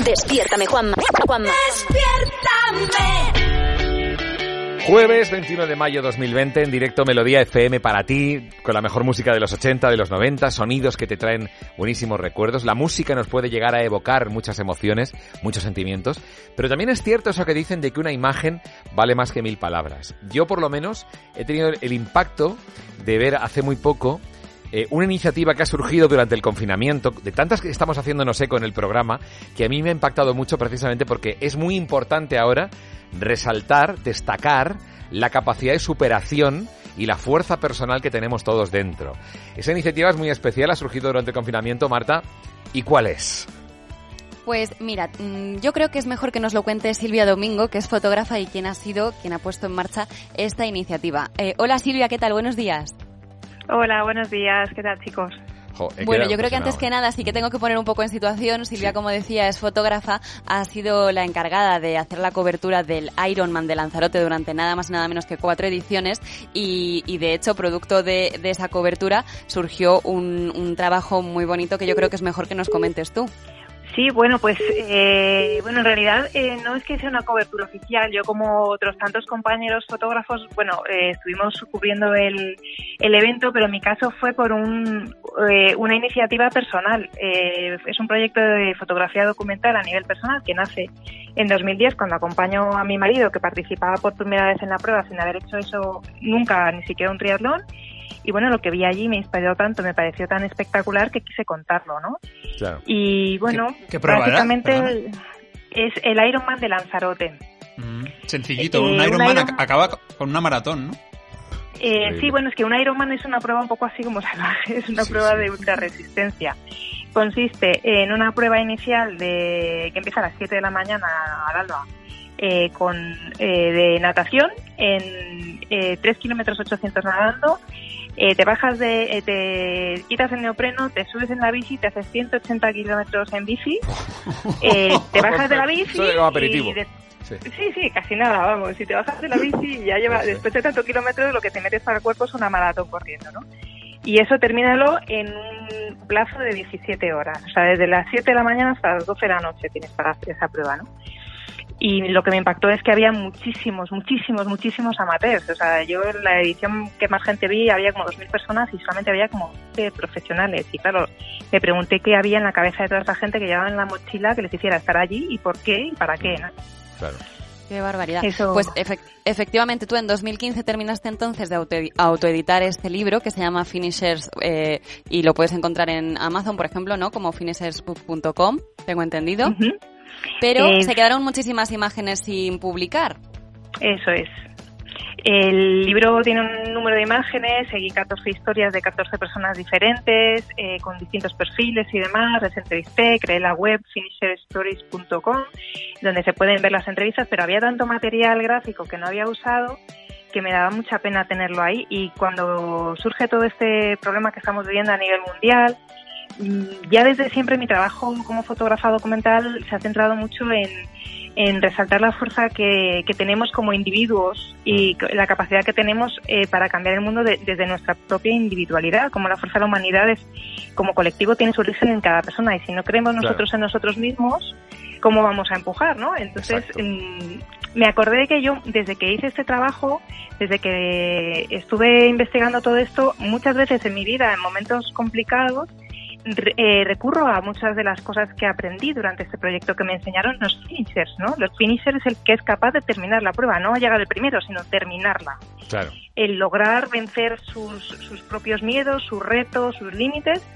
Despiértame, Juanma. Juanma. Despiértame. Jueves 21 de mayo 2020 en directo Melodía FM para ti, con la mejor música de los 80, de los 90, sonidos que te traen buenísimos recuerdos. La música nos puede llegar a evocar muchas emociones, muchos sentimientos, pero también es cierto eso que dicen de que una imagen vale más que mil palabras. Yo por lo menos he tenido el impacto de ver hace muy poco eh, una iniciativa que ha surgido durante el confinamiento, de tantas que estamos haciéndonos eco en el programa, que a mí me ha impactado mucho precisamente porque es muy importante ahora resaltar, destacar la capacidad de superación y la fuerza personal que tenemos todos dentro. Esa iniciativa es muy especial, ha surgido durante el confinamiento, Marta. ¿Y cuál es? Pues mira, mm, yo creo que es mejor que nos lo cuente Silvia Domingo, que es fotógrafa y quien ha sido, quien ha puesto en marcha esta iniciativa. Eh, hola Silvia, ¿qué tal? Buenos días. Hola, buenos días. ¿Qué tal, chicos? bueno, yo creo que antes que nada sí que tengo que poner un poco en situación. Silvia, como decía, es fotógrafa, ha sido la encargada de hacer la cobertura del Ironman de Lanzarote durante nada más y nada menos que cuatro ediciones y, y de hecho, producto de, de esa cobertura, surgió un, un trabajo muy bonito que yo creo que es mejor que nos comentes tú. Sí, bueno, pues eh, bueno, en realidad eh, no es que sea una cobertura oficial. Yo, como otros tantos compañeros fotógrafos, bueno, eh, estuvimos cubriendo el, el evento, pero en mi caso fue por un, una iniciativa personal. es un proyecto de fotografía documental a nivel personal que nace en 2010 cuando acompaño a mi marido que participaba por primera vez en la prueba sin haber hecho eso nunca, ni siquiera un triatlón y bueno, lo que vi allí me inspiró tanto, me pareció tan espectacular que quise contarlo, ¿no? Claro. Y bueno, ¿Qué, básicamente es el Ironman de Lanzarote. Mm, sencillito, eh, un Ironman acaba con una maratón, ¿no? Eh, sí, bueno, es que un Ironman es una prueba un poco así como salvaje, es una prueba de ultra resistencia. Consiste en una prueba inicial de que empieza a las 7 de la mañana al alba eh, con, eh, de natación en eh, 3 kilómetros 800 nadando eh, te bajas de, eh, te quitas el neopreno, te subes en la bici, te haces 180 kilómetros en bici, eh, te bajas de la bici. aperitivo. sí. sí. casi nada, vamos. Si te bajas de la bici y ya lleva, después de tantos kilómetros, lo que te metes para el cuerpo es una maratón corriendo, ¿no? Y eso termínalo en un plazo de 17 horas. O sea, desde las 7 de la mañana hasta las 12 de la noche tienes para hacer esa prueba, ¿no? Y lo que me impactó es que había muchísimos, muchísimos, muchísimos amateurs. O sea, yo en la edición que más gente vi había como 2.000 personas y solamente había como profesionales. Y claro, me pregunté qué había en la cabeza de toda esa gente que llevaba en la mochila que les hiciera estar allí y por qué y para qué. ¿no? Claro. Qué barbaridad. Pues efectivamente tú en 2015 terminaste entonces de autoeditar este libro que se llama Finishers eh, y lo puedes encontrar en Amazon, por ejemplo, ¿no? Como finishersbook.com, tengo entendido. Pero Eh, se quedaron muchísimas imágenes sin publicar. Eso es. El libro tiene un número de imágenes, seguí 14 historias de 14 personas diferentes, eh, con distintos perfiles y demás, les entrevisté, creé la web finisherstories.com, donde se pueden ver las entrevistas, pero había tanto material gráfico que no había usado que me daba mucha pena tenerlo ahí y cuando surge todo este problema que estamos viviendo a nivel mundial, ya desde siempre mi trabajo como fotógrafa documental se ha centrado mucho en, en resaltar la fuerza que, que tenemos como individuos y la capacidad que tenemos eh, para cambiar el mundo de- desde nuestra propia individualidad, como la fuerza de la humanidad es, como colectivo tiene su origen en cada persona y si no creemos Claro. nosotros en nosotros mismos, ¿cómo vamos a empujar, no? Entonces, mm, me acordé de que yo, desde que hice este trabajo, desde que estuve investigando todo esto, muchas veces en mi vida, en momentos complicados, eh, recurro a muchas de las cosas que aprendí durante este proyecto que me enseñaron los finishers, ¿no? Los finishers es el que es capaz de terminar la prueba, no llegar el primero, sino terminarla. Claro. El lograr vencer sus, sus propios miedos, sus retos, sus límites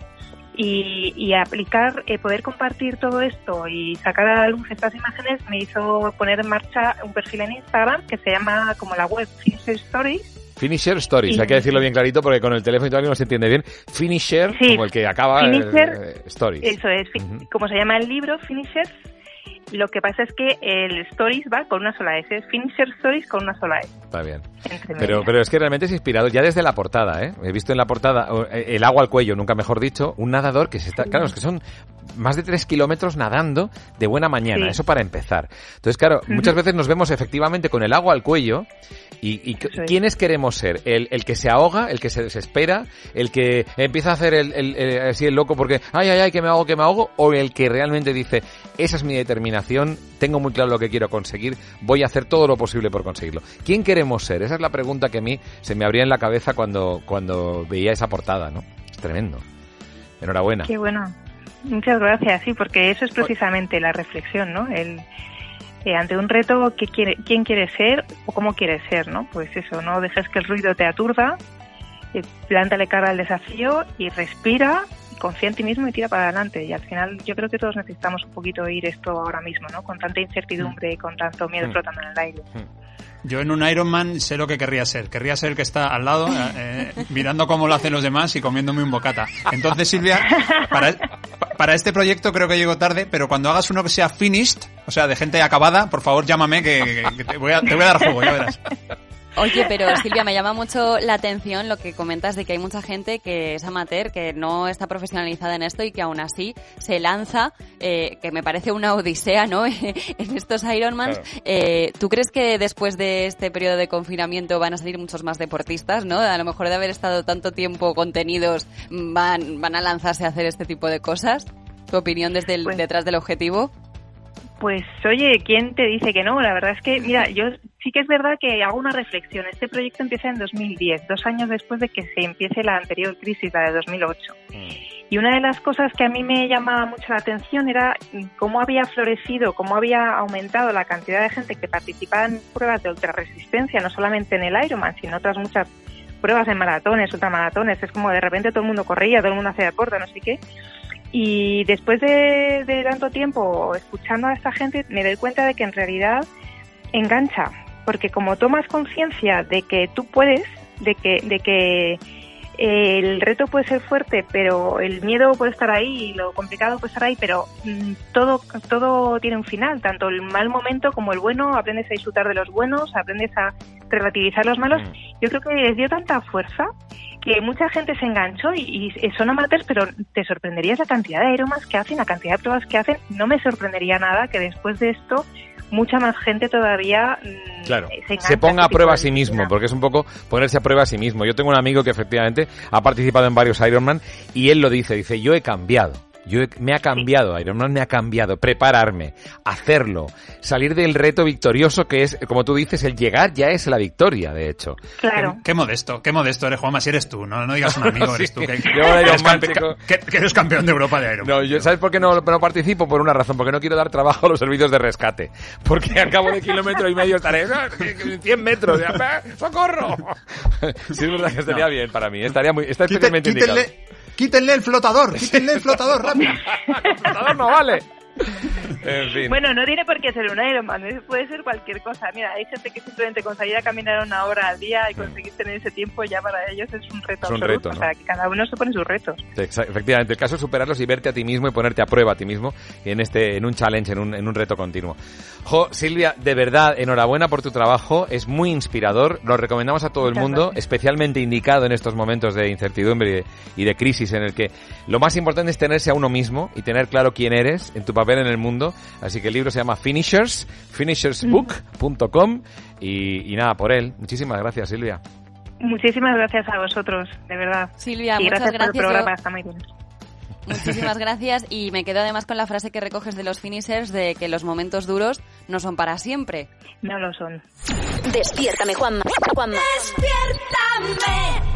y, y aplicar, eh, poder compartir todo esto y sacar a la luz estas imágenes me hizo poner en marcha un perfil en Instagram que se llama como la web Finisher Stories Finisher Stories, hay que decirlo bien clarito porque con el teléfono y tal no se entiende bien. Finisher, Sí, como el que acaba eh, Finisher, eh, Stories. Eso es, Ujú. como se llama el libro, Finishers. Lo que pasa es que el Stories va con una sola S, es Finisher Stories con una sola S. Está bien. Pero, pero es que realmente es inspirado ya desde la portada, ¿eh? He visto en la portada eh, el agua al cuello, nunca mejor dicho, un nadador que se está... Claro, es que son más de tres kilómetros nadando de buena mañana, eso para empezar. Entonces, claro, muchas veces nos vemos efectivamente con el agua al cuello y, ¿quiénes queremos ser? ¿El, ¿El, que se ahoga, el que se desespera, el que empieza a hacer el, el, así el loco porque, ay, ay, ay, que me hago, que me hago, o el que realmente dice, esa es mi determinación, tengo muy claro lo que quiero conseguir, voy a hacer todo lo posible por conseguirlo. ¿Quién queremos ser? Esa es la pregunta que a mí se me abría en la cabeza cuando, cuando veía esa portada, ¿no? Es tremendo. Enhorabuena. Qué bueno. Muchas gracias, sí, porque eso es precisamente la reflexión, ¿no? El, eh, ante un reto, ¿qué quiere, ¿quién quiere ser o cómo quiere ser, no? Pues eso, no dejes que el ruido te aturda, eh, plántale cara al desafío y respira, confía en ti mismo y tira para adelante. Y al final yo creo que todos necesitamos un poquito oír esto ahora mismo, ¿no? Con tanta incertidumbre y con tanto miedo mm. flotando en el aire. Mm. Yo en un Ironman sé lo que querría ser. Querría ser el que está al lado, eh, eh, mirando cómo lo hacen los demás y comiéndome un bocata. Entonces, Silvia, para, para este proyecto creo que llego tarde, pero cuando hagas uno que sea finished, o sea, de gente acabada, por favor llámame que, te, voy a, te voy a dar juego, ya verás. Oye, pero Silvia, me llama mucho la atención lo que comentas de que hay mucha gente que es amateur, que no está profesionalizada en esto y que aún así se lanza, eh, que me parece una odisea, ¿no? en estos Ironmans. Eh, ¿Tú crees que después de este periodo de confinamiento van a salir muchos más deportistas, ¿no? A lo mejor de haber estado tanto tiempo contenidos van, van a lanzarse a hacer este tipo de cosas. ¿Tu opinión desde el, pues detrás del objetivo? Pues oye, ¿quién te dice que no? La verdad es que, mira, yo sí que es verdad que hago una reflexión. Este proyecto empieza en 2010, dos años después de que se empiece la anterior crisis, la de 2008. Mm. Y una de las cosas que a mí me llamaba mucho la atención era cómo había florecido, cómo había aumentado la cantidad de gente que participaba en pruebas de ultrarresistencia, no solamente en el Ironman, sino otras muchas pruebas en maratones, ultramaratones. Es como de repente todo el mundo corría, todo el mundo hacía deporte, no sé qué. Y después de, tanto tiempo escuchando a esta gente, me doy cuenta de que en realidad engancha, porque como tomas conciencia de que tú puedes, de que, de que el reto puede ser fuerte, pero el miedo puede estar ahí y lo complicado puede estar ahí, pero mm, todo, todo tiene un final, tanto el mal momento como el bueno, aprendes a disfrutar de los buenos, aprendes a relativizar los malos. Mm. Yo creo que les dio tanta fuerza que mucha gente se enganchó y, son amateurs, pero te sorprendería la cantidad de aeromas que hacen, la cantidad de pruebas que hacen. No me sorprendería nada que después de esto mucha más gente todavía mm, claro, se, ponga a prueba a sí mismo, porque es un poco ponerse a prueba a sí mismo. Yo tengo un amigo que efectivamente ha participado en varios Ironman y él lo dice, dice, yo he cambiado. Yo me ha cambiado, Ironman me ha cambiado, prepararme, hacerlo, salir del reto victorioso que es, como tú dices, el llegar ya es la victoria, de hecho. Claro. Qué, modesto, qué modesto eres, Juanma, si eres tú, no, no digas un amigo, eres tú. Que, yo eres, que, eres campeón de Europa de Ironman. No, yo, ¿sabes por qué no, no, participo? Por una razón, porque no quiero dar trabajo a los servicios de rescate. Porque al cabo de kilómetro y medio estaré 100 metros, ¡socorro! sí, es verdad que estaría bien para mí, estaría muy, está especialmente indicado. Quítenle el flotador, quítenle el flotador, rápido. el flotador no vale. Bueno, no tiene por qué ser un Ironman, puede ser cualquier cosa. Mira, hay gente que simplemente conseguir caminar una hora al día y conseguir tener ese tiempo ya para ellos es un reto es Reto, O sea, que cada uno se pone sus retos. Efectivamente, el caso es superarlos y verte a ti mismo y ponerte a prueba a ti mismo en este en un challenge, en un, en un reto continuo. Jo, Silvia, de verdad, enhorabuena por tu trabajo, es muy inspirador, lo recomendamos a todo el mundo, especialmente indicado en estos momentos de incertidumbre y de, crisis en el que lo más importante es tenerse a uno mismo y tener claro quién eres en tu papel en el mundo. Así que el libro se llama Finishers, finishersbook.com y, y nada, por él. Muchísimas gracias, Silvia. Muchísimas gracias a vosotros, de verdad. Silvia, muchas gracias, por el programa, está muy bien. Muchísimas gracias y me quedo además con la frase que recoges de los finishers de que los momentos duros no son para siempre. No lo son. Despiértame, Juanma. Juanma. Despiértame.